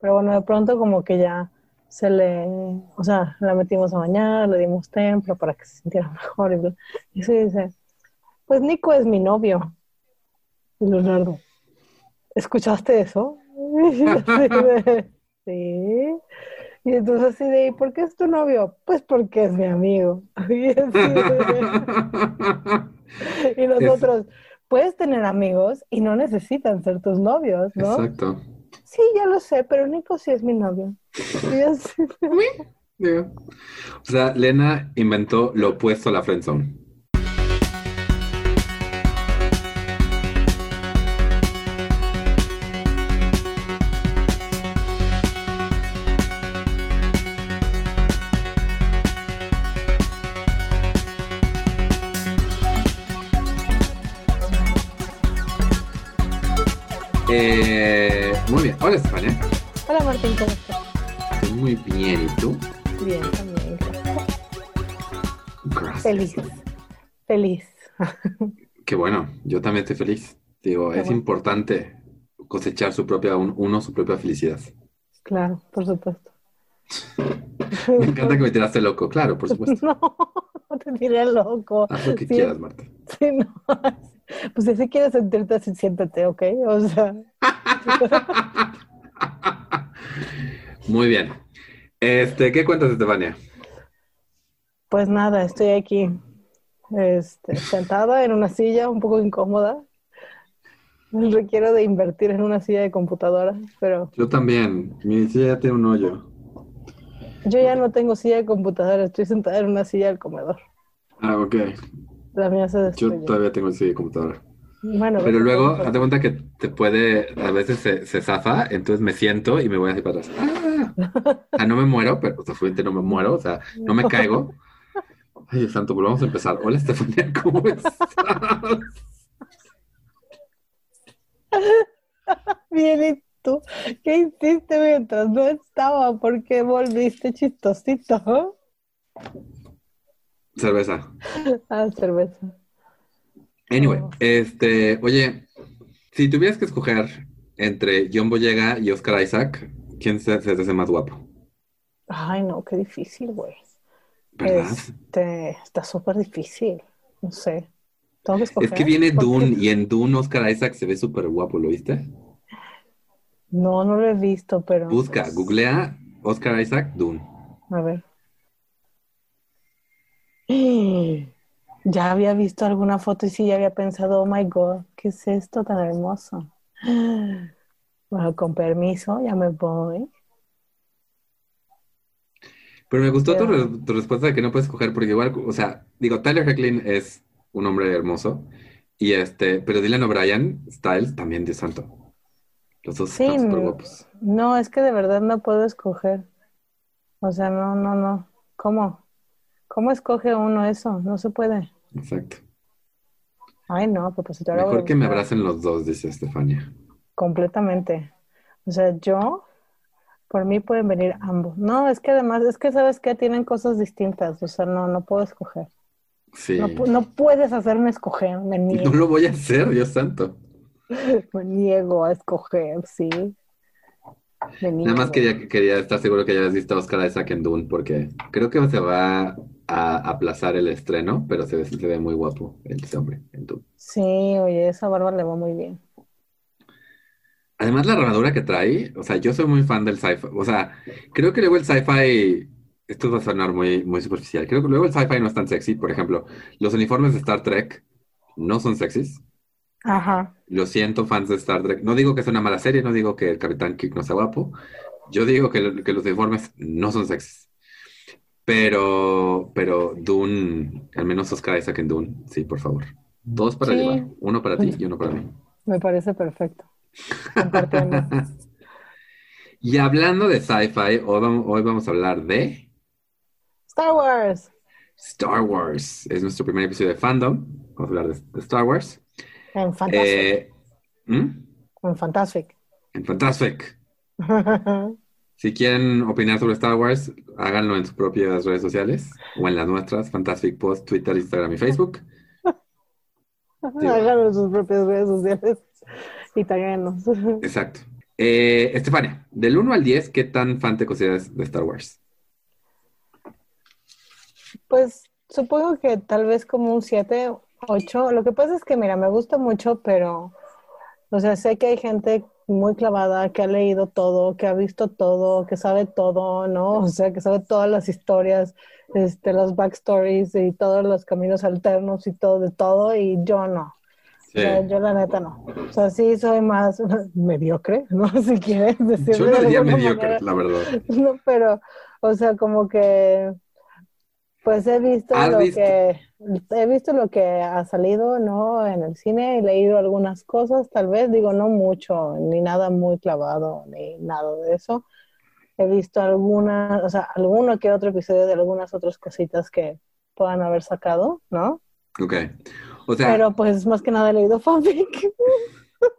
Pero bueno, de pronto como que ya se le, o sea, la metimos a bañar, le dimos templo para que se sintiera mejor. Y, bla. y se dice, pues Nico es mi novio. Y Leonardo, ¿escuchaste eso? Sí. Y entonces así de, ¿y por qué es tu novio? Pues porque es mi amigo. Y, de- y nosotros, puedes tener amigos y no necesitan ser tus novios, ¿no? Exacto. Sí, ya lo sé, pero Nico sí es mi novio. O sea, Lena inventó lo opuesto a la friendzone. Eh, Hola, Estefania. Hola Martín, ¿cómo estás? Estoy muy bien. ¿Y tú? Bien, también. gracias. Feliz. Feliz. Qué bueno. Yo también estoy feliz. Digo, Qué es bueno. importante cosechar su propia, un- uno su propia felicidad. Claro, por supuesto. Me encanta que me tiraste loco. Claro, por supuesto. No, no te tiré loco. Haz lo que Sí, quieras, Marta. sí, no. Pues si quieres sentirte así, siéntate, ¿ok? O sea, Muy bien. Este, ¿qué cuentas, Estefania? pues nada, estoy aquí, este, sentada en una silla un poco incómoda. Requiero de invertir en una silla de computadora, pero Yo también. Mi silla ya tiene un hoyo. yo ya no tengo silla de computadora, estoy sentada en una silla del comedor. Ah, ok. La mía se Yo todavía tengo silla de computadora. Bueno, Pero luego, pues, hazte cuenta que te puede, a veces se, se zafa, entonces me siento y me voy así para atrás. ¡Ah! O sea, no me muero, pero o sea, no me muero, o sea, no me caigo. Ay, Dios santo, volvamos a empezar. Hola, Estefanía, ¿cómo estás? Bien, ¿y tú? ¿Qué hiciste mientras no estaba? ¿Por qué volviste chistosito? Cerveza. Ah, cerveza. Anyway, Oh. este, oye, si tuvieras que escoger entre John Boyega y Oscar Isaac, ¿quién se, se hace más guapo? Ay, no, qué difícil, güey. ¿Verdad? Este, está súper difícil. No sé. Tengo que escoger. Es que viene. Dune y en Dune Oscar Isaac se ve súper guapo, ¿lo viste? No, no lo he visto, pero. Busca, pues, googlea Oscar Isaac Dune. A ver. Ya había visto alguna foto y sí, ya había pensado, oh my God, ¿qué es esto tan hermoso? Bueno, con permiso, ya me voy. Pero me gustó tu, Pero- re- tu respuesta de que no puedes escoger, porque igual, o sea, digo, Tyler Hecklin es un hombre hermoso, y este, pero Dylan O'Brien, Styles, también, Dios santo. Los dos Sí, están súper no. guapos. No, es que de verdad no puedo escoger. O sea, no, no, no. ¿Cómo? ¿Cómo escoge uno eso? No se puede. Exacto. Ay, no, pues ahora voy a Mejor que me abracen los dos, dice Estefania. Completamente. O sea, yo, por mí pueden venir ambos. No, es que además, es que sabes que tienen cosas distintas. O sea, no, no puedo escoger. Sí. No, pu- no puedes hacerme escoger. Me No niego, lo voy a hacer, Dios santo. me niego a escoger, sí. Nada más quería, quería estar seguro que hayas visto a Oscar Isaac en Dune, porque creo que se va a aplazar el estreno, pero se, ve- se ve muy guapo ese hombre en Dune. Sí, oye, esa barba le va muy bien. Además, la armadura que trae, o sea, yo soy muy fan del sci-fi. O sea, creo que luego el sci-fi, esto va a sonar muy, muy superficial. Creo que luego el sci-fi no es tan sexy. Por ejemplo, los uniformes de Star Trek no son sexys. Ajá. Lo siento, fans de Star Trek. No digo que sea una mala serie, no digo que el Capitán Kirk no sea guapo. Yo digo que, que los uniformes no son sexys. Pero, pero Dune, al menos Oscar Isaac en Dune, sí, por favor. Dos para Sí. llevar. Uno para ti y uno para mí. Me parece perfecto. Y hablando de sci-fi, hoy vamos, hoy vamos a hablar de Star Wars. Star Wars. Es nuestro primer episodio de Fandom. Vamos a hablar de, de Star Wars. En Fantastic. Eh, ¿hmm? En Fantastic. En Fantastic. Si quieren opinar sobre Star Wars, háganlo en sus propias redes sociales o en las nuestras, Fantastic Post, Twitter, Instagram y Facebook. Háganlo en sus propias redes sociales italianos. Exacto. Eh, Estefania, del 1 al 10, ¿qué tan fan te consideras de Star Wars? Pues supongo que tal vez como un 7, 8. Lo que pasa es que, mira, me gusta mucho, pero, o sea, sé que hay gente muy clavada, que ha leído todo, que ha visto todo, que sabe todo, ¿no? O sea, que sabe todas las historias, este, los backstories y todos los caminos alternos y todo, de todo, y yo no. O sea, yo la neta no. O sea, sí soy más mediocre, ¿no? Si quieres decirlo. Yo no diría mediocre, manera. la verdad. No, pero, o sea, como que, pues he visto ¿Has lo visto? que, he visto lo que ha salido, ¿no? En el cine, he leído algunas cosas, tal vez, digo, no mucho, ni nada muy clavado, ni nada de eso. He visto alguna, o sea, alguno que otro episodio de algunas otras cositas que puedan haber sacado, ¿no? Ok. O sea, Pero pues más que nada he leído fanfic.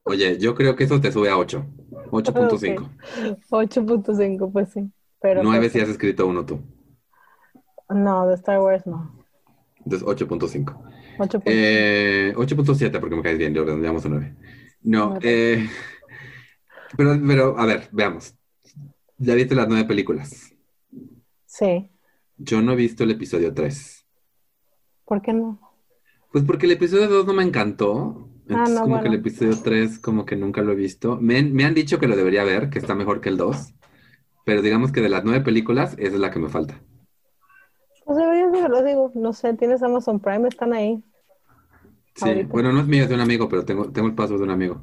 oye, yo creo que eso te sube a 8. 8.5. 8.5, pues sí. Pero 9 pues, si has escrito uno tú. No, de Star Wars no. Entonces 8.5. 8.5. Eh, 8.7 porque me caes bien, yo redondeamos a 9. No, eh, pero, pero, a ver, veamos. Ya viste las nueve películas. Sí. Yo no he visto el episodio 3. ¿Por qué no? Pues porque el episodio 2 no me encantó. Entonces, no, como que el episodio 3, como que nunca lo he visto. Me, han- me han dicho que lo debería ver, que está mejor que el 2. Pero digamos que de las nueve películas, esa es la que me falta. De verlo, digo, no sé, tienes Amazon Prime, están ahí. Sí, Ahorita. bueno, no es mío, es de un amigo, pero tengo, tengo el paso de un amigo.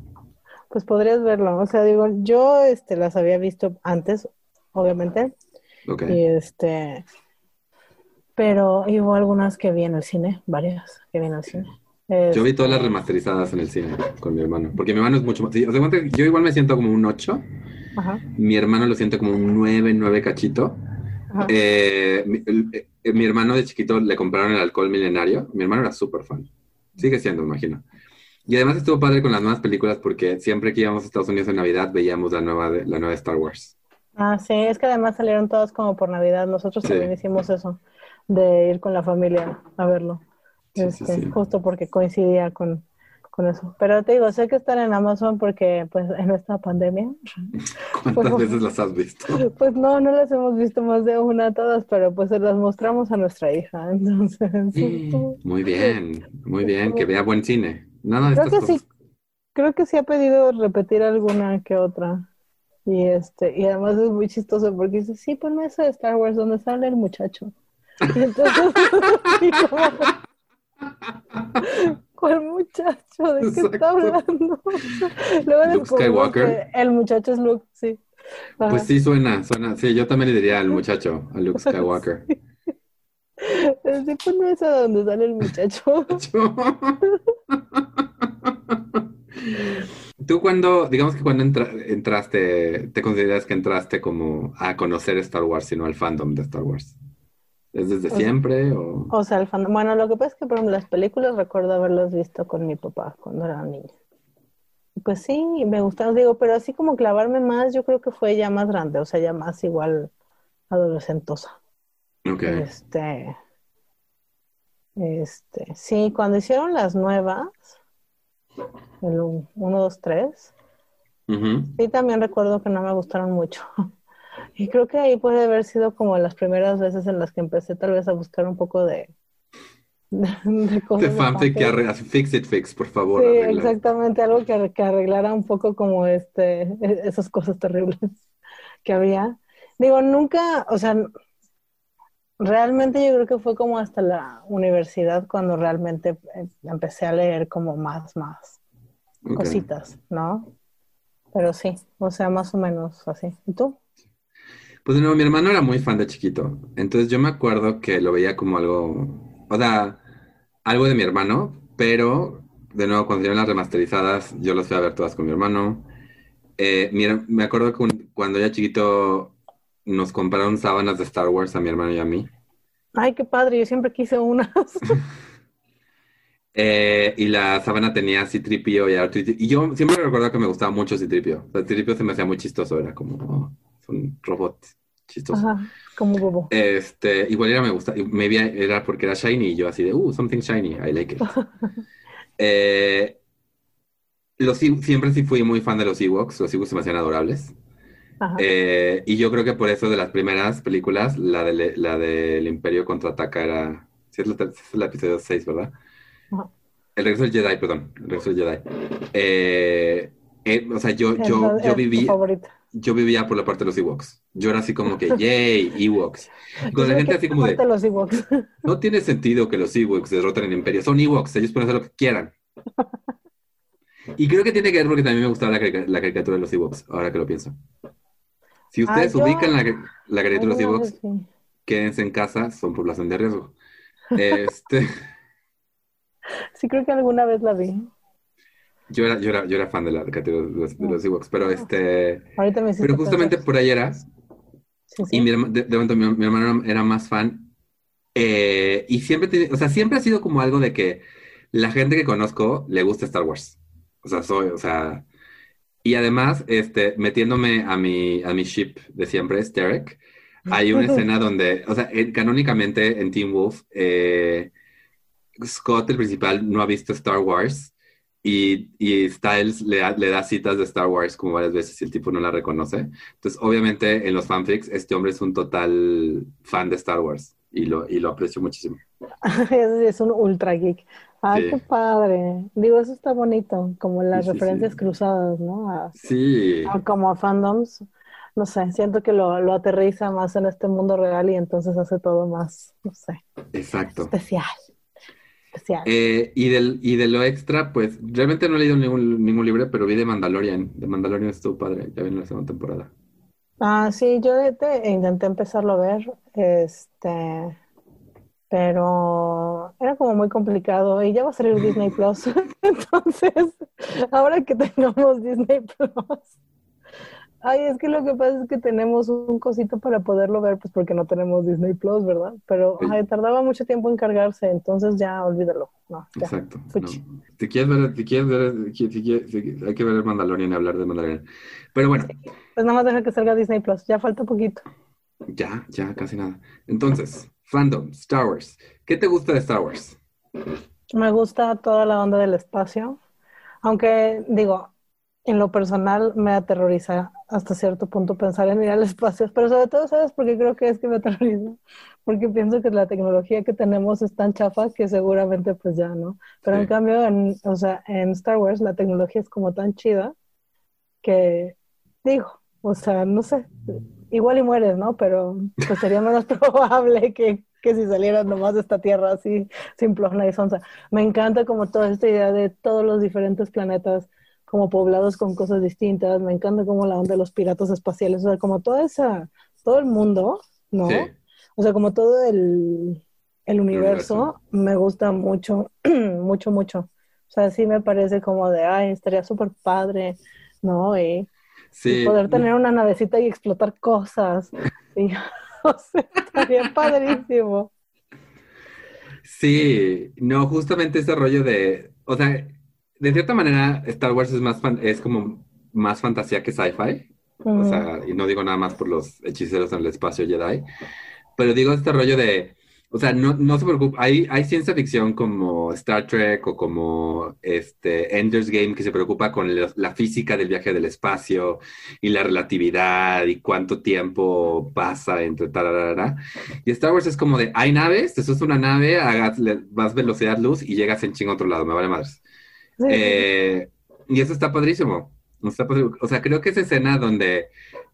Pues podrías verlo. O sea, digo, yo este, las había visto antes, obviamente, Ok. y este, pero y hubo algunas que vi en el cine, varias que vi en el cine. Yo vi todas las Este, remasterizadas en el cine con mi hermano, porque mi hermano es mucho más... sí, o sea, cuenta que yo igual me siento como un 8, Ajá, mi hermano lo siente como un 9, 9 cachito. ajá. Eh, el- eh, mi hermano de chiquito le compraron el alcohol milenario, mi hermano era súper fan, sigue siendo, me imagino. Y además estuvo padre con las nuevas películas porque siempre que íbamos a Estados Unidos en Navidad veíamos la nueva, de, la nueva Star Wars. Ah, sí, es que además salieron todas como por Navidad. Nosotros Sí. también hicimos eso, de ir con la familia a verlo. Sí, Este, sí. Justo porque coincidía con, con eso. Pero te digo, sé que están en Amazon porque pues en esta pandemia, ¿Cuántas Bueno. veces las has visto? pues no, no las hemos visto más de una todas, pero pues se las mostramos a nuestra hija. Entonces, sí, tú- Muy bien, muy bien, que vea buen cine. De creo que sí, creo que sí ha pedido repetir alguna que otra. Y este, y además es muy chistoso porque dice, sí, ponme esa de Star Wars donde sale el muchacho. Y entonces, como, ¿cuál muchacho? ¿De qué está Exacto. hablando? Luego Luke Skywalker. el muchacho es Luke, sí. Ajá. Pues sí, suena, suena. Sí, yo también le diría al muchacho, a Luke Skywalker. Sí, ponme esa donde sale el muchacho. Tú cuando, digamos que cuando entra- entraste, te consideras que entraste como a conocer Star Wars, sino al fandom de Star Wars. ¿Es desde siempre o...? O sea, el fandom. Bueno, lo que pasa es que, por ejemplo, las películas recuerdo haberlas visto con mi papá cuando era niña. Pues sí, me gustaron, digo, pero así como clavarme más, yo creo que fue ya más grande, o sea, ya más igual adolescentosa. Ok. Este, este, sí, cuando hicieron las nuevas, el 1, 2, 3, Ujú. sí también recuerdo que no me gustaron mucho. Y creo que ahí puede haber sido como las primeras veces en las que empecé tal vez a buscar un poco de, de, de cosas De fanfic que fanfic. arre- fix it fix, por favor. Sí, arregla. exactamente, algo que, que arreglara un poco como este, e- esas cosas terribles que había. Digo, nunca, o sea, realmente yo creo que fue como hasta la universidad cuando realmente eh, empecé a leer como más, más cositas, ¿no? Pero sí, o sea, más o menos así. ¿Y tú? Pues de nuevo, mi hermano era muy fan de chiquito. Entonces yo me acuerdo que lo veía como algo, o sea, algo de mi hermano, pero de nuevo, cuando salieron las remasterizadas, yo las fui a ver todas con mi hermano. Eh, mi her- me acuerdo que un- cuando era chiquito nos compraron sábanas de Star Wars a mi hermano y a mí. Ay, qué padre, yo siempre quise unas. Eh, y la sábana tenía Citripio y R2D2. Y yo siempre recuerdo que me gustaba mucho Citripio. O sea, Citripio se me hacía muy chistoso, era como, un robot chistoso. Ajá, como bobo. Este, igual era me gusta, maybe era porque era shiny y yo así de, uh, something shiny, I like it. Eh, Los, siempre sí fui muy fan de los Ewoks, los Ewoks se me hacían adorables. Eh, y yo creo que por eso de las primeras películas, la de la del Imperio contraataca era. Sí, es, la, es el episodio 6, ¿verdad? Ajá. El regreso del Jedi, perdón. El regreso del Jedi. Eh, eh, o sea, yo, yo, yo, viví. Yo vivía por la parte de los Ewoks. Yo era así como que, yay, Ewoks. Con la gente así como de, aparte los Ewoks. no tiene sentido que los Ewoks derroten el Imperio. Son Ewoks, ellos pueden hacer lo que quieran. Y creo que tiene que ver porque también me gustaba la, carica- la caricatura de los Ewoks, ahora que lo pienso. Si Ah, ustedes yo- ubican la, la caricatura de los Ewoks, sí. quédense en casa, son población de riesgo. Este, Sí, creo que alguna vez la vi. Yo, era, yo, era, yo era fan de la de los, de los Ewoks, pero este, Ahorita me pero justamente pensar. por ahí era, Sí, y sí. mi, herma- de, de momento mi, mi hermano era más fan, eh, y siempre, o sea, siempre ha sido como algo de que la gente que conozco le gusta Star Wars. O sea, soy, o sea, y además, este, metiéndome a mi, a mi ship de siempre, es Derek, hay una escena donde, o sea, en- canónicamente en Teen Wolf, eh, Scott, el principal, no ha visto Star Wars y, y Styles le, da- le da citas de Star Wars como varias veces y el tipo no la reconoce. Entonces, obviamente, en los fanfics, este hombre es un total fan de Star Wars y lo, y lo aprecio muchísimo. Es, un ultra geek. Ay, Sí. qué padre. Digo, eso está bonito, como las sí, referencias sí. cruzadas, ¿no? A- Sí, a- como a fandoms. No sé, siento que lo, lo aterriza más en este mundo real y entonces hace todo más, no sé, exacto. especial. Especial. Eh, y, del, y de lo extra, pues realmente no he leído ningún, ningún libro, pero vi de Mandalorian. De Mandalorian estuvo padre, ya viene la segunda temporada. Ah, sí, yo de- de- intenté empezarlo a ver, este, pero era como muy complicado y ya va a salir Disney Plus. Entonces, ahora que tengamos Disney Plus, ay, es que lo que pasa es que tenemos un cosito para poderlo ver, pues porque no tenemos Disney Plus, ¿verdad? Pero Sí. ay, tardaba mucho tiempo en cargarse, entonces ya olvídalo. No, ya. Exacto. no. Si quieres ver, si quieres ver, quieres- hay que ver el Mandalorian y hablar de Mandalorian. Pero bueno, Pues nada más deja que salga Disney Plus, ya falta poquito. ya, ya, casi nada. Entonces, fandom, Star Wars. ¿Qué te gusta de Star Wars? Me gusta toda la onda del espacio, aunque digo, en lo personal me aterroriza hasta cierto punto pensar en ir al espacio, pero sobre todo, ¿sabes por qué creo que es que me aterroriza? Porque pienso que la tecnología que tenemos es tan chafa que seguramente pues ya, ¿no? Pero en Sí. cambio, en, o sea, en Star Wars la tecnología es como tan chida que digo, o sea, no sé, igual y mueres, ¿no? Pero pues sería menos probable que, que si salieras nomás de esta tierra así simplona y sonsa. Me encanta como toda esta idea de todos los diferentes planetas como poblados con cosas distintas. Me encanta como la onda de los piratas espaciales, o sea, como toda esa, todo el mundo, ¿no? Sí. O sea, como todo el, el universo, universo. me gusta mucho, mucho, mucho. O sea, sí me parece como de, ay, estaría súper padre, ¿no? Y, Sí. y poder tener una navecita y explotar cosas. Y, o sea, estaría padrísimo. Sí, no, justamente ese rollo de, o sea, de cierta manera Star Wars es más fan- es como más fantasía que sci-fi, o sea, y no digo nada más por los hechiceros en el espacio Jedi, pero digo este rollo de, o sea, no, no se preocupe, hay, hay ciencia ficción como Star Trek o como este Ender's Game que se preocupa con la, la física del viaje del espacio y la relatividad y cuánto tiempo pasa entre tararara. Y Star Wars es como de, hay naves, te a una nave, hagas, vas velocidad luz y llegas en chingo a otro lado, me vale madres. Eh, y eso está padrísimo. Está O sea, creo que esa escena donde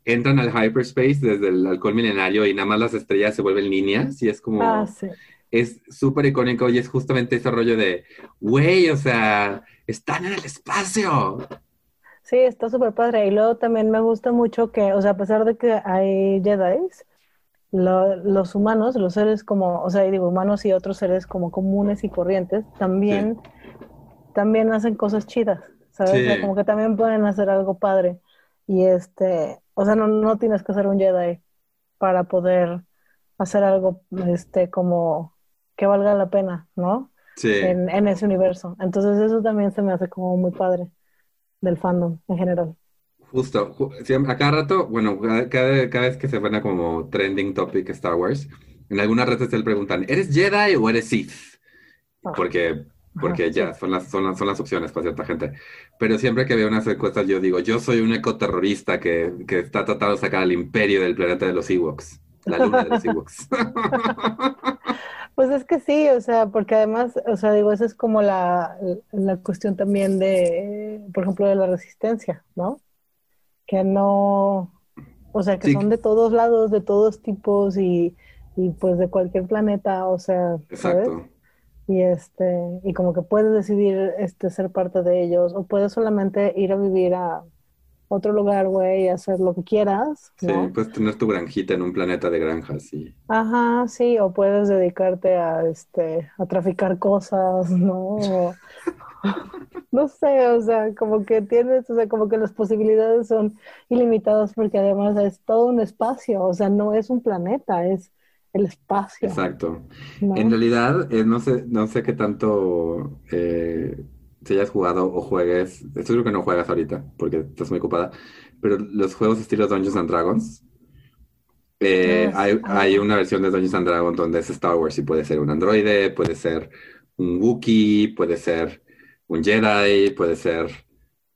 entran al hyperspace desde el alcohol milenario y nada más las estrellas se vuelven líneas y es como, Ah, sí. es súper icónico y es justamente ese rollo de, güey, o sea, están en el espacio. Sí, está súper padre. Y luego también me gusta mucho que, o sea, a pesar de que hay Jedis, lo- los humanos, los seres como, o sea, digo, humanos y otros seres como comunes y corrientes, también, también hacen cosas chidas, ¿sabes? O sea, Sí. como que también pueden hacer algo padre. Y este, o sea, no, no tienes que ser un Jedi para poder hacer algo, este, como que valga la pena, ¿no? Sí. En, en ese universo. Entonces eso también se me hace como muy padre del fandom en general. Justo, a cada rato, bueno, cada, cada, vez que se a como trending topic Star Wars, en algunas redes se le preguntan, ¿eres Jedi o eres Sith? Ah. Porque porque ya son las, son, las, son las opciones para cierta gente. Pero siempre que veo unas encuestas yo digo, yo soy un ecoterrorista que, que está tratando de sacar al imperio del planeta de los Ewoks, la luna de los Ewoks. Pues es que sí, o sea, porque además, o sea, digo, esa es como la, la cuestión también de, por ejemplo, de la resistencia, ¿no? Que no, o sea, que son de todos lados, de todos tipos y, y pues de cualquier planeta, o sea, ¿sabes? Exacto. Y este, y como que puedes decidir este ser parte de ellos, o puedes solamente ir a vivir a otro lugar, güey, y hacer lo que quieras. Sí, puedes tener tu granjita en un planeta de granjas, sí. Ajá, sí, o puedes dedicarte a este, a traficar cosas, ¿no? no sé, o sea, como que tienes, o sea, como que las posibilidades son ilimitadas porque además es todo un espacio, o sea, no es un planeta, es el espacio. Exacto. En realidad, eh, no sé, no sé qué tanto eh, si hayas jugado o juegues, estoy seguro que no juegas ahorita porque estás muy ocupada, pero los juegos estilo Dungeons and Dragons, eh, hay, hay, una versión de Dungeons and Dragons donde es Star Wars y puede ser un androide, puede ser un Wookiee, puede ser un Jedi, puede ser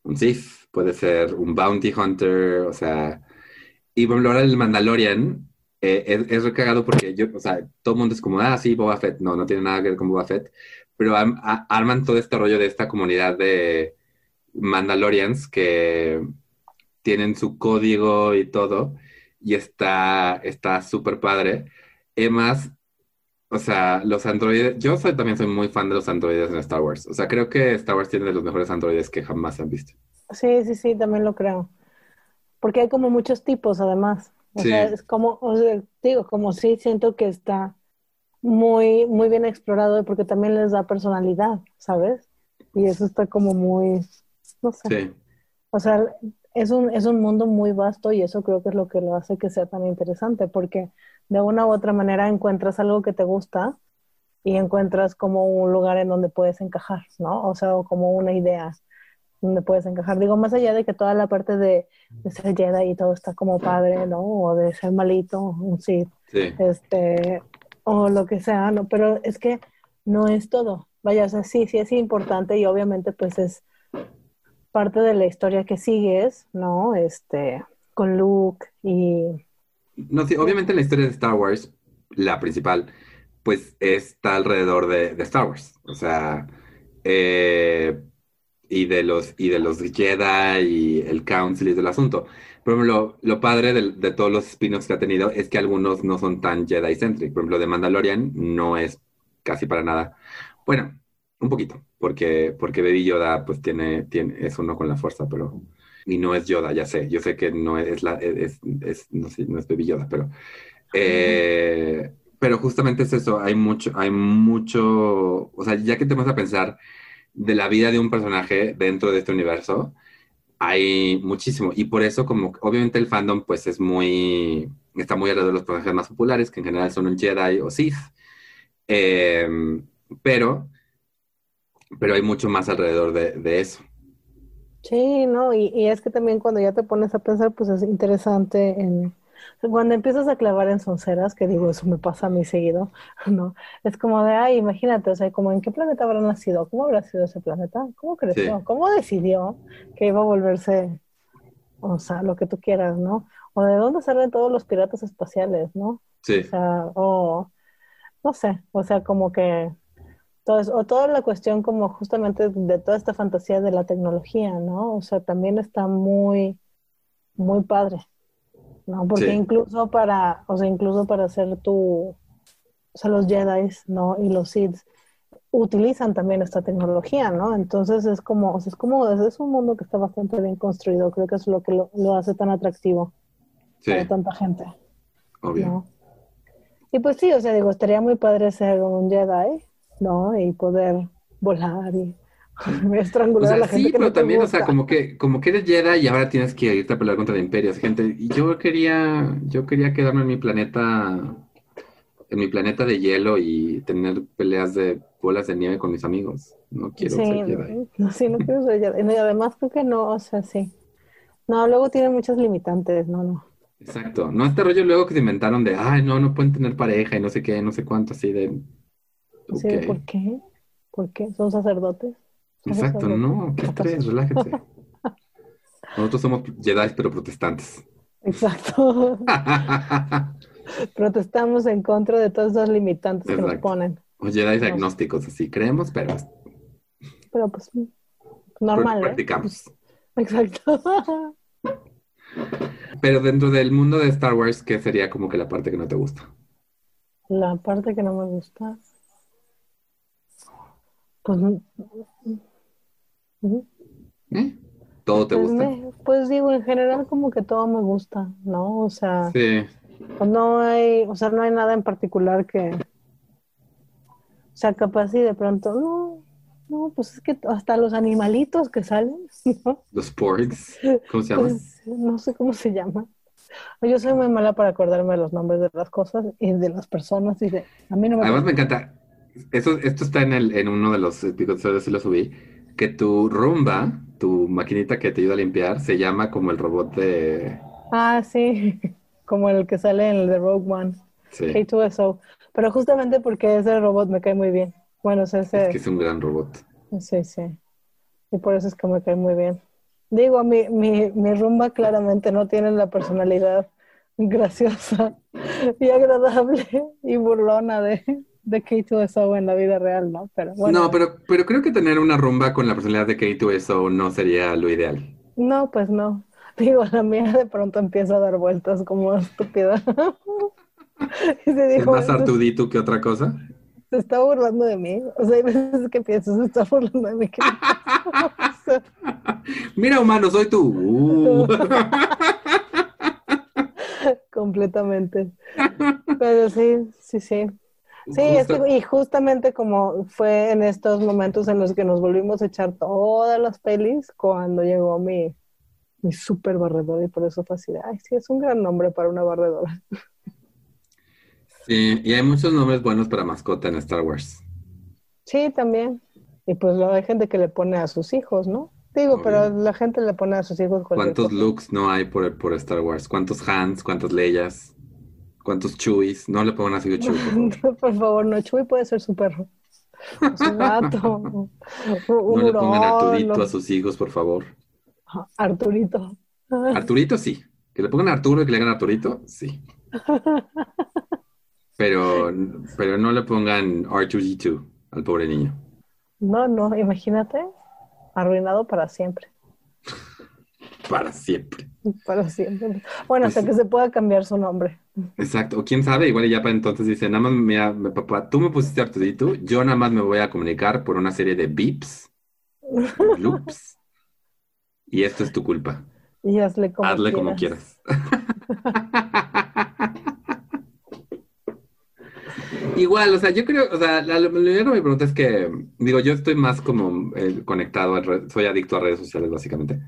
un Sith, puede ser un Bounty Hunter, o sea, y bueno, ahora el Mandalorian eh, es, es recagado porque yo, o sea, todo el mundo es como, ah, sí, Boba Fett, no, no tiene nada que ver con Boba Fett, pero arman todo este rollo de esta comunidad de Mandalorians que tienen su código y todo, y está súper padre. Además, o sea, los androides, yo también soy muy fan de los androides en Star Wars. O sea, creo que Star Wars tiene de los mejores androides que jamás se han visto. Sí, sí, sí, también lo creo. Porque hay como muchos tipos, además. O sea, es como, o sea, digo, como sí siento que está muy, muy bien explorado porque también les da personalidad, ¿sabes? Y eso está como muy, no sé. Sí. O sea, es un, es un mundo muy vasto y eso creo que es lo que lo hace que sea tan interesante porque de una u otra manera encuentras algo que te gusta y encuentras como un lugar en donde puedes encajar, ¿no? O sea, como una idea donde puedes encajar. Digo, más allá de que toda la parte de, de ser Jedi y todo está como padre, ¿no? O de ser malito, un. Sí. Este, o lo que sea, ¿no? Pero es que no es todo. Vaya, o sea, sí, sí es importante y obviamente pues es parte de la historia que sigues, ¿no? Este, con Luke y... No, sí, obviamente la historia de Star Wars, la principal, pues está alrededor de, Star Wars. O sea, eh, y de los y de los Jedi y el Council y del asunto. Por ejemplo, lo, padre de, todos los spin-offs que ha tenido es que algunos no son tan Jedi-centric. Por ejemplo, de Mandalorian no es casi para nada. Bueno, un poquito, porque, porque Baby Yoda pues tiene, tiene, es uno con la fuerza, pero... Y no es Yoda, ya sé. Yo sé que no es la... Es, no, sé, no es Baby Yoda, pero... Eh, pero justamente es eso, hay mucho, hay mucho, o sea, ya que te vas a pensar de la vida de un personaje dentro de este universo, hay muchísimo. Y por eso, como obviamente el fandom, pues es muy, está muy alrededor de los personajes más populares, que en general son un Jedi o Sith. Em, pero, pero hay mucho más alrededor de, eso. Sí, no, y, y, es que también cuando ya te pones a pensar, pues es interesante en cuando empiezas a clavar en sonceras, que digo, eso me pasa a mí seguido, ¿no? Es como de, ay, imagínate, o sea, como en qué planeta habrá nacido, cómo habrá sido ese planeta, cómo creció, cómo decidió que iba a volverse, o sea, lo que tú quieras, ¿no? O de dónde salen todos los piratas espaciales, ¿no? Sí. O sea, o, no sé, o sea, como que, todo o toda la cuestión como justamente de toda esta fantasía de la tecnología, ¿no? O sea, también está muy, muy padre. ¿No? Porque incluso para, o sea, incluso para hacer tu, o sea, los Jedi, ¿no? Y los Sith utilizan también esta tecnología, ¿no? Entonces es como, o sea, es como, es un mundo que está bastante bien construido, creo que es lo que lo, hace tan atractivo para tanta gente. Obvio. Y pues sí, o sea, digo, estaría muy padre ser un Jedi, ¿no? Y poder volar y estrangular a la gente. Sí, pero también, o sea, como que, como que eres Jedi y ahora tienes que irte a pelear contra el Imperio, gente. Y yo quería, yo quería quedarme en mi planeta, en mi planeta de hielo y tener peleas de bolas de nieve con mis amigos. No quiero ser Jedi. No, sí, no quiero ser Jedi. Y además creo que no, o sea, sí. No, luego tiene muchas limitantes, no, no. Exacto. No este rollo luego que se inventaron de, ay, no, no pueden tener pareja y no sé qué, no sé cuánto, así de... Sí, ¿por qué? ¿Por qué? ¿Son sacerdotes? ¿Son Exacto, no, qué estrés, relájense. Nosotros somos Jedi, pero protestantes. Exacto. Protestamos en contra de todos esos limitantes que nos ponen. O Jedi agnósticos, así creemos, pero Pero pues normal, ¿eh? practicamos. Exacto. Pero dentro del mundo de Star Wars, ¿qué sería como que la parte que no te gusta? La parte que no me gusta. Pues, ¿Eh? ¿Todo te pues, gusta? me- pues digo, en general como que todo me gusta, ¿no? O sea, Sí, pues no hay, o sea, no hay nada en particular que, o sea, capaz y de pronto, no, no, pues es que hasta los animalitos que salen, ¿no? los porgs, ¿cómo se llaman? Pues no sé cómo se llama. Yo soy muy mala para acordarme de los nombres de las cosas y de las personas y de, a mí no me Además me encanta, eso, esto está en, el, en uno de los episodios, sí lo subí, que tu rumba, tu maquinita que te ayuda a limpiar, se llama como el robot de... Ah, sí, como el que sale en el de Rogue One, Sí, K2SO. Pero justamente porque ese robot me cae muy bien. Bueno, o sea, ese, es que es un gran robot. sí, sí. Y por eso es que me cae muy bien. Digo, mi, mi, mi rumba claramente no tiene la personalidad graciosa y agradable y burlona de, de K2SO en la vida real, ¿no? Pero bueno. No, pero, pero creo que tener una rumba con la personalidad de K2SO no sería lo ideal. No, pues no. Digo, la mía de pronto empieza a dar vueltas como estúpida. Y se Es más Artudito que otra cosa. se está burlando de mí. O sea, hay veces que pienso, se está burlando de mí. Mira, humano, soy tú. Uh. completamente. Pero sí, sí, sí. Sí, es Justo- que, y justamente como fue en estos momentos en los que nos volvimos a echar todas las pelis, cuando llegó mi, mi super barredora, y por eso fue así ay, sí, es un gran nombre para una barredora. Sí, y hay muchos nombres buenos para mascota en Star Wars. Sí, también. Y pues hay gente que le pone a sus hijos, ¿no? Digo, Obvio. pero la gente le pone a sus hijos ¿Cuántos cosa. looks no hay por, por Star Wars? ¿Cuántos Hans? ¿Cuántas Leyas? ¿Cuántos Chewies? No le pongan así Chewie, por favor. Por favor, no, Chuy puede ser su perro. O su gato. un No le pongan Arturito no- a sus hijos, por favor. Arturito. Arturito sí. Que le pongan Arturo y que le hagan Arturito, sí. Pero, pero no le pongan R2D2 al pobre niño. No, no, imagínate, arruinado para siempre. Para siempre. Para siempre. Bueno, Pues hasta sí. que se pueda cambiar su nombre. Exacto. O quién sabe, igual ya para entonces dice, nada más, mira, me- papá, tú me pusiste Arturito, yo nada más me voy a comunicar por una serie de beeps, loops, y esto es tu culpa. Y hazle como Hazle como quieras. quieras. Igual, o sea, yo creo, o sea, la, lo primero que me pregunta es que, digo, yo estoy más como eh, conectado, a re- soy adicto a redes sociales, básicamente.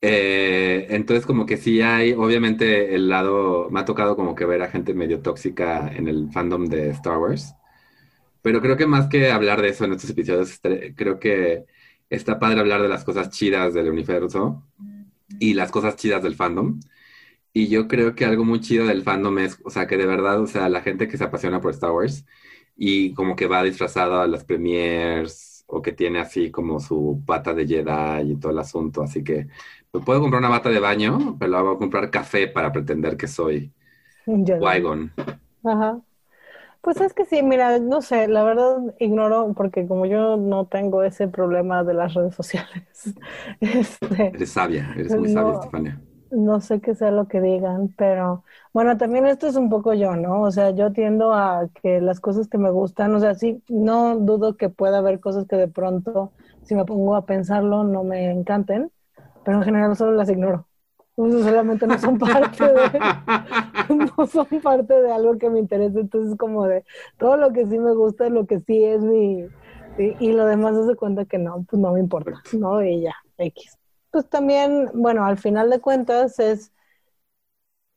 Eh, entonces, como que sí hay, obviamente, el lado, me ha tocado como que ver a gente medio tóxica en el fandom de Star Wars. Pero creo que más que hablar de eso en estos episodios, creo que está padre hablar de las cosas chidas del universo y las cosas chidas del fandom. Y yo creo que algo muy chido del fandom es, o sea, que de verdad, o sea, la gente que se apasiona por Star Wars y como que va disfrazada a las premiers o que tiene así como su bata de Jedi y todo el asunto. Así que me puedo comprar una bata de baño, pero voy a comprar café para pretender que soy. Qui-Gon. Ajá. Pues es que sí, mira, no sé, la verdad ignoro, porque como yo no tengo ese problema de las redes sociales, este, Eres sabia, eres muy sabia, No. Estefania. no sé qué sea lo que digan, pero bueno, también esto es un poco yo, ¿no? O sea, yo tiendo a que las cosas que me gustan, o sea, sí, no dudo que pueda haber cosas que de pronto, si me pongo a pensarlo, no me encanten, pero en general solo las ignoro. Sea, solamente no son parte de, no son parte de algo que me interesa, entonces como de todo lo que sí me gusta lo que sí es mi, y, y lo demás se cuenta que no, pues no me importa, ¿no? Y ya, X. Pues también, bueno, al final de cuentas es,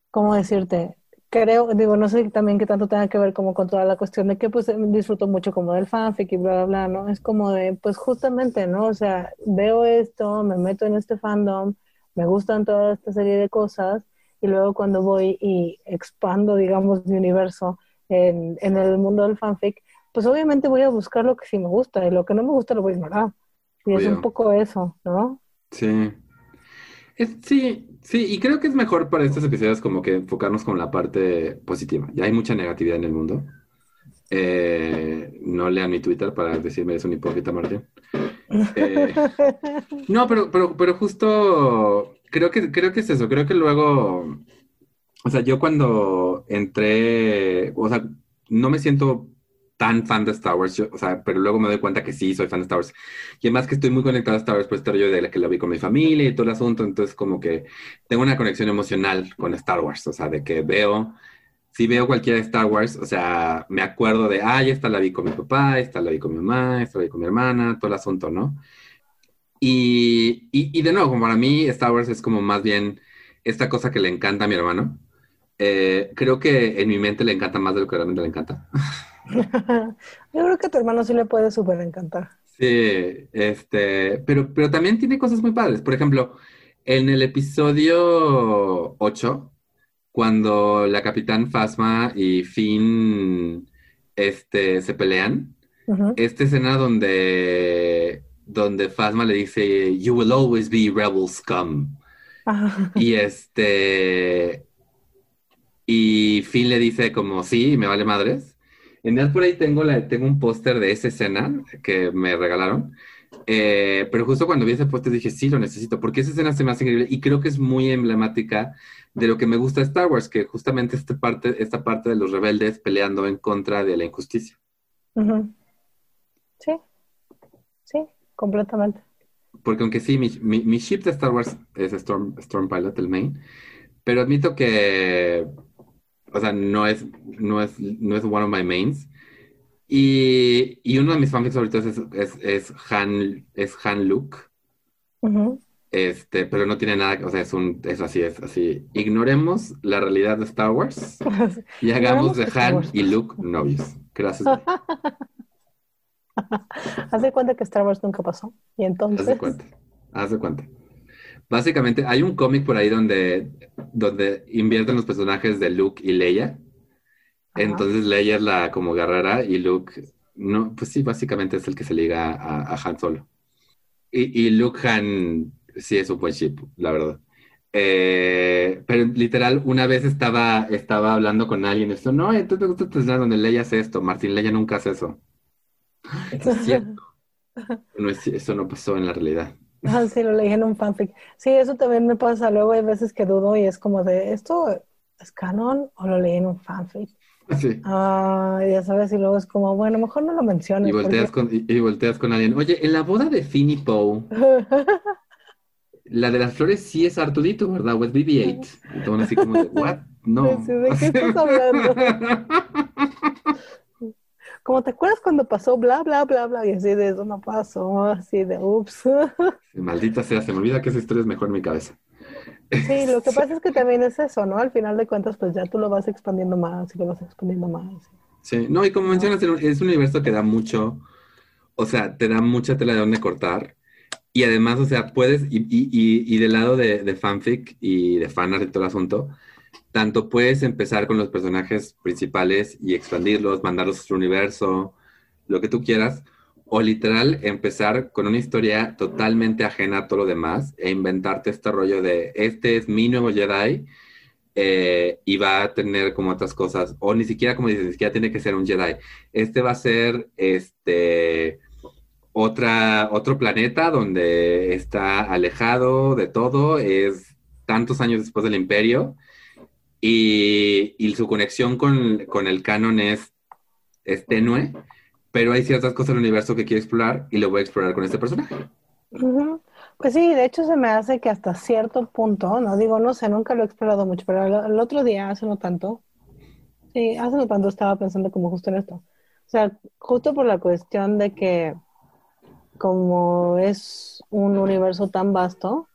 ¿cómo decirte? Creo, digo, no sé también qué tanto tenga que ver como con toda la cuestión de que pues disfruto mucho como del fanfic y bla, bla, bla, ¿no? Es como de, pues justamente, ¿no? O sea, veo esto, me meto en este fandom, me gustan toda esta serie de cosas y luego cuando voy y expando, digamos, mi universo en, en el mundo del fanfic, pues obviamente voy a buscar lo que sí me gusta y lo que no me gusta lo voy a ignorar. Y es un poco eso, ¿no? Sí. sí, sí, y creo que es mejor para estos episodios como que enfocarnos con la parte positiva. Ya hay mucha negatividad en el mundo. Eh, no lean mi Twitter para decirme es un hipócrita, Martín. Eh, no, pero, pero, pero justo creo que, creo que es eso. Creo que luego, o sea, yo cuando entré, o sea, no me siento tan fan de Star Wars, o sea, pero luego me doy cuenta que sí, soy fan de Star Wars. Y además que estoy muy conectado a Star Wars por estar yo de la que lo vi con mi familia y todo el asunto, entonces como que tengo una conexión emocional con Star Wars, o sea, de que veo, si veo cualquier Star Wars, o sea, me acuerdo de, ah, esta la vi con mi papá, esta la vi con mi mamá, esta la vi con mi hermana, todo el asunto, ¿no? Y, y, y de nuevo, como para mí Star Wars es como más bien esta cosa que le encanta a mi hermano. Eh, creo que en mi mente le encanta más de lo que realmente le encanta. Yo creo que a tu hermano sí le puede súper encantar. Sí, este, pero, pero también tiene cosas muy padres. Por ejemplo, en el episodio 8, cuando la capitán Fasma y Finn este, se pelean, esta escena donde, donde Fasma le dice, You will always be rebel scum. Y este. Y Finn le dice como, sí, me vale madres. En el por ahí tengo, la, tengo un póster de esa escena que me regalaron. Eh, pero justo cuando vi ese póster dije, sí, lo necesito, porque esa escena se me hace increíble y creo que es muy emblemática de lo que me gusta de Star Wars, que justamente esta parte, esta parte de los rebeldes peleando en contra de la injusticia. Sí, sí, completamente. Porque aunque sí, mi, mi, ship de Star Wars es Storm, Storm Pilot, el main, pero admito que o sea, no es, no es, no es one of my mains. Y, y uno de mis fanfics favoritos es, es, es Han, es Han Luke. Este, pero no tiene nada, o sea, es un, es así, es así. Ignoremos la realidad de Star Wars y hagamos de Han y Luke novios. Gracias. Haz de cuenta que Star Wars nunca pasó. Y entonces. Haz de cuenta. Haz de cuenta. Básicamente, hay un cómic por ahí donde, donde invierten los personajes de Luke y Leia. Entonces Leia es la como guerrera y Luke, no, pues sí, básicamente es el que se liga a, Han Solo. Y, y, Luke Han sí es un buen ship, la verdad. Eh, pero literal, una vez estaba, estaba hablando con alguien, esto, no, ¿tú te gusta escena donde Leia hace esto? Martín Leia nunca hace eso. Es cierto. No es, eso no pasó en la realidad. Ah, sí, lo leí en un fanfic. Sí, eso también me pasa. Luego hay veces que dudo y es como de, ¿esto es canon o lo leí en un fanfic? Sí. Ah, ya sabes, y luego es como, bueno, mejor no lo menciones. Y volteas, con, y, volteas con alguien. Oye, en la boda de Finny Poe, la de las flores sí es Artudito, ¿verdad? O es BB-8. Y todo así como de, ¿what? No. ¿De qué estás hablando? Como te acuerdas cuando pasó bla, bla, bla, bla, y así de eso no pasó, así de ups. Maldita sea, se me olvida que esa historia es mejor en mi cabeza. Sí, lo que pasa es que también es eso, ¿no? Al final de cuentas, pues ya tú lo vas expandiendo más y lo vas expandiendo más. Sí, no, y como mencionas, es un universo que da mucho, o sea, te da mucha tela de dónde cortar. Y además, o sea, puedes, y, y, y, y del lado de, de fanfic y de fanart y todo el asunto, tanto puedes empezar con los personajes principales y expandirlos, mandarlos a otro universo, lo que tú quieras, o literal empezar con una historia totalmente ajena a todo lo demás e inventarte este rollo de este es mi nuevo Jedi eh, y va a tener como otras cosas, o ni siquiera como dices, ni siquiera tiene que ser un Jedi. Este va a ser este otra, otro planeta donde está alejado de todo, es tantos años después del imperio y, su conexión con, el canon es, tenue, pero hay ciertas cosas del universo que quiere explorar y lo voy a explorar con este personaje. Pues sí, de hecho se me hace que hasta cierto punto, no digo, no sé, nunca lo he explorado mucho, pero el, otro día, hace no tanto, sí, hace no tanto estaba pensando como justo en esto. O sea, justo por la cuestión de que como es un universo tan vasto,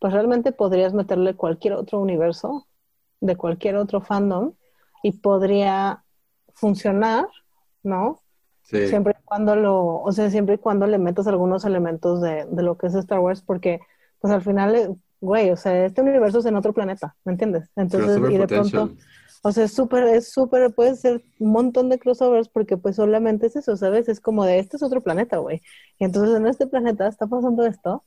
pues realmente podrías meterle cualquier otro universo de cualquier otro fandom y podría funcionar, ¿no? Sí. Siempre y cuando lo, o sea, siempre y cuando le metas algunos elementos de, de lo que es Star Wars, porque pues al final, güey, o sea, este universo es en otro planeta, ¿me entiendes? Entonces, y de pronto, O sea, es súper, es súper, puede ser un montón de crossovers porque pues solamente es eso, ¿sabes? Es como de, este es otro planeta, güey. Y entonces en este planeta está pasando esto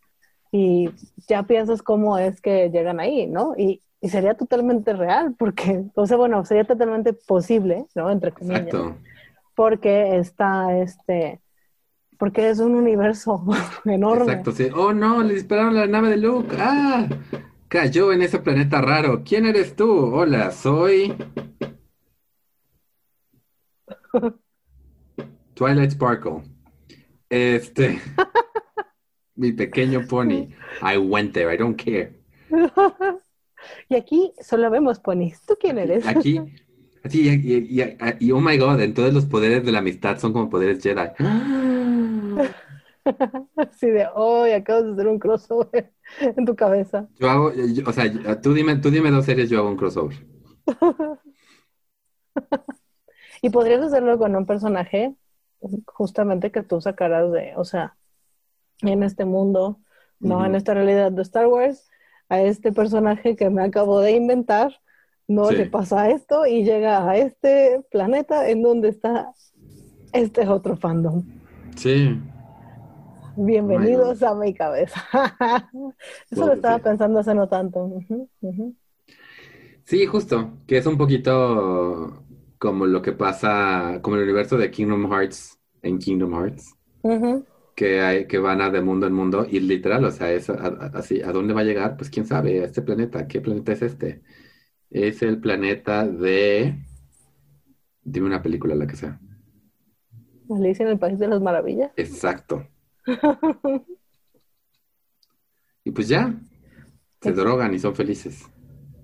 y ya piensas cómo es que llegan ahí, ¿no? Y, y sería totalmente real porque, o sea, bueno, sería totalmente posible, ¿no? Entre comillas. Exacto. Porque está, este, porque es un universo enorme. Exacto, sí. Oh, no, le dispararon la nave de Luke. Ah, cayó en ese planeta raro. ¿Quién eres tú? Hola, soy... Twilight Sparkle. Este... Mi pequeño pony. I went there, I don't care. Y aquí solo vemos ponis. ¿Tú quién eres? Aquí, así, y, y- y- y, oh my god, entonces los poderes de la amistad son como poderes Jedi. Así de, hoy acabas de hacer un crossover en tu cabeza. Yo hago, yo- o sea, tú dime, tú dime dos series, yo hago un crossover. Y podrías hacerlo con un personaje justamente que tú sacaras de, o sea, en este mundo, no en esta realidad de Star Wars, a este personaje que me acabo de inventar, no Sí. le pasa esto y llega a este planeta en donde está este otro fandom. Sí, Bienvenidos a mi cabeza. Eso Bueno, lo estaba sí. pensando hace no tanto. Sí, justo, que es un poquito como lo que pasa, como el universo de Kingdom Hearts en Kingdom Hearts. Que hay, que van a de mundo en mundo y literal, o sea, es así, ¿a dónde va a llegar? Pues quién sabe, a este planeta, ¿qué planeta es este? Es el planeta de, dime una película, la que sea. Alicia en el País de las Maravillas. Exacto. Y pues ya, se drogan y son felices.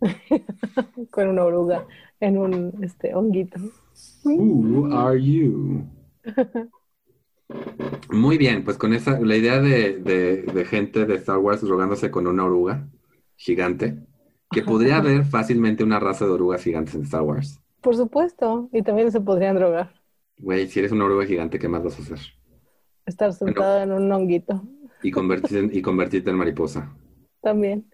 con una oruga en un este honguito. Who are you? Muy bien, pues con esa, la idea de, de- de gente de Star Wars drogándose con una oruga gigante, que podría haber fácilmente una raza de orugas gigantes en Star Wars. Por supuesto, y también se podrían drogar. Güey, si eres una oruga gigante, ¿qué más vas a hacer? Estar sentado en un honguito Y convertirte en, y convertirte en mariposa. también.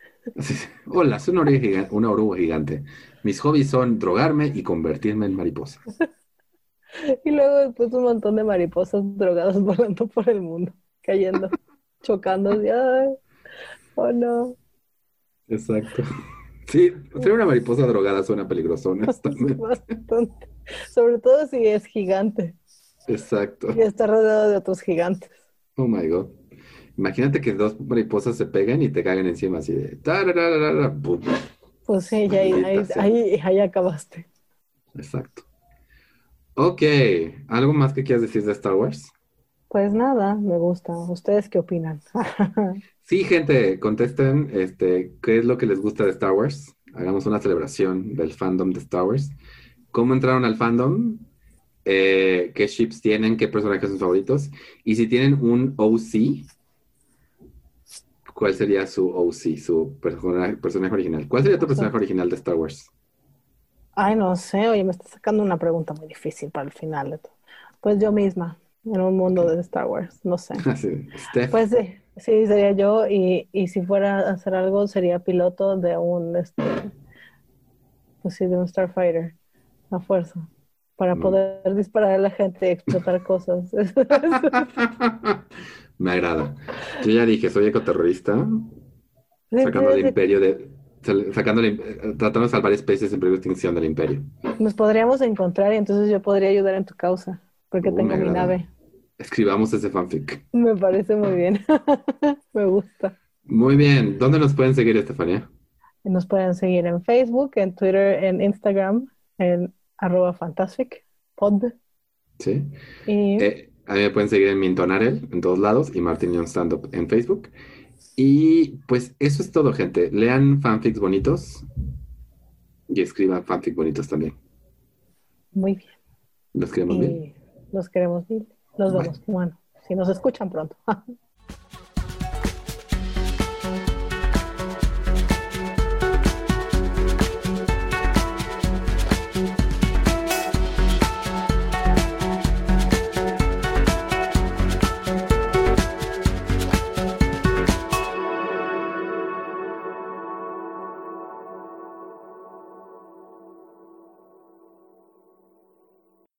Hola, soy una oruga, giga- una oruga gigante. Mis hobbies son drogarme y convertirme en mariposa. Y luego después un montón de mariposas drogadas volando por el mundo, cayendo, chocando. así, ay, oh no. Exacto. Sí, ser una mariposa drogada suena peligroso, honestamente. Bastante. Sobre todo si es gigante Exacto. y está rodeado de otros gigantes. Oh my God. Imagínate que dos mariposas se peguen y te caigan encima así de. Pues sí, ya ahí, ahí, ahí, ahí acabaste. Exacto. Ok. ¿Algo más que quieras decir de Star Wars? Pues nada, me gusta. ¿Ustedes qué opinan? Sí, gente, contesten este, qué es lo que les gusta de Star Wars. Hagamos una celebración del fandom de Star Wars. ¿Cómo entraron al fandom? Eh, ¿qué ships tienen? ¿Qué personajes son favoritos? Y si tienen un OC, ¿cuál sería su OC, su persona- personaje original? ¿Cuál sería tu personaje original de Star Wars? Ay, no sé, oye, me está sacando una pregunta muy difícil para el final de todo. Pues yo misma, en un mundo de Star Wars, no sé. Pues sí, sí, sería yo y, y si fuera a hacer algo sería piloto de un, este, pues sí, de un Starfighter, a fuerza, para Mm. poder disparar a la gente y explotar cosas. Me agrada. Yo ya dije, soy ecoterrorista, Sí, sacando el imperio de, el im- eh, tratando de salvar especies en peligro de extinción del imperio. Nos podríamos encontrar y entonces yo podría ayudar en tu causa, porque Uh, tengo mi nave. Escribamos ese fanfic. Me parece muy bien. Me gusta. Muy bien. ¿Dónde nos pueden seguir, Estefanía? Nos pueden seguir en Facebook, en Twitter, en Instagram, en arroba fantastic pod. Sí. Y Eh, a mí me pueden seguir en Mintonarel en todos lados y Martin Young Stand Up en Facebook. Y pues eso es todo, gente. Lean fanfics bonitos y escriban fanfics bonitos también. muy bien. Los queremos bien. Y los queremos bien. Los vemos. Bueno, si nos escuchan pronto.